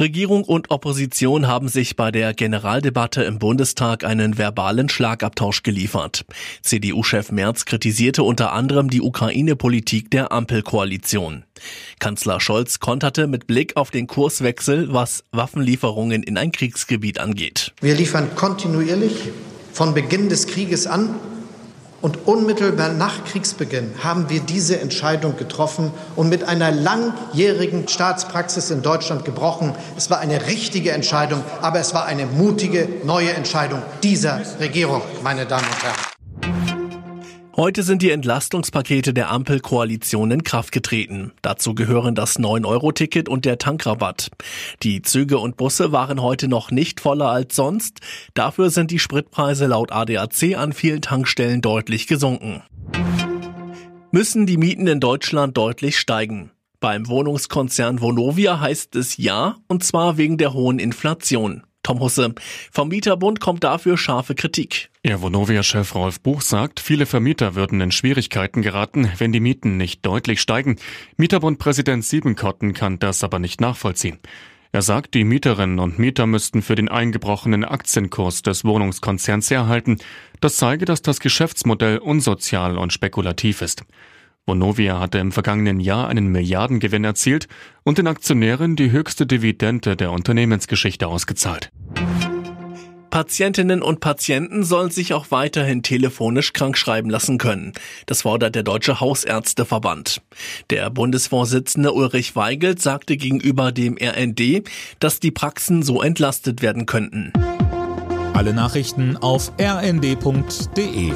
Regierung und Opposition haben sich bei der Generaldebatte im Bundestag einen verbalen Schlagabtausch geliefert. CDU-Chef Merz kritisierte unter anderem die Ukraine-Politik der Ampelkoalition. Kanzler Scholz konterte mit Blick auf den Kurswechsel, was Waffenlieferungen in ein Kriegsgebiet angeht. Wir liefern kontinuierlich von Beginn des Krieges an und unmittelbar nach Kriegsbeginn haben wir diese Entscheidung getroffen und mit einer langjährigen Staatspraxis in Deutschland gebrochen. Es war eine richtige Entscheidung, aber es war eine mutige neue Entscheidung dieser Regierung, meine Damen und Herren. Heute sind die Entlastungspakete der Ampelkoalition in Kraft getreten. Dazu gehören das 9-Euro-Ticket und der Tankrabatt. Die Züge und Busse waren heute noch nicht voller als sonst. Dafür sind die Spritpreise laut ADAC an vielen Tankstellen deutlich gesunken. Müssen die Mieten in Deutschland deutlich steigen? Beim Wohnungskonzern Vonovia heißt es ja, und zwar wegen der hohen Inflation. Tom Husse. Vom Mieterbund kommt dafür scharfe Kritik. Ja, Vonovia-Chef Rolf Buch sagt, viele Vermieter würden in Schwierigkeiten geraten, wenn die Mieten nicht deutlich steigen. Mieterbund-Präsident Siebenkotten kann das aber nicht nachvollziehen. Er sagt, die Mieterinnen und Mieter müssten für den eingebrochenen Aktienkurs des Wohnungskonzerns herhalten. Das zeige, dass das Geschäftsmodell unsozial und spekulativ ist. Vonovia hatte im vergangenen Jahr einen Milliardengewinn erzielt und den Aktionären die höchste Dividende der Unternehmensgeschichte ausgezahlt. Patientinnen und Patienten sollen sich auch weiterhin telefonisch krankschreiben lassen können. Das fordert der Deutsche Hausärzteverband. Der Bundesvorsitzende Ulrich Weigelt sagte gegenüber dem RND, dass die Praxen so entlastet werden könnten. Alle Nachrichten auf rnd.de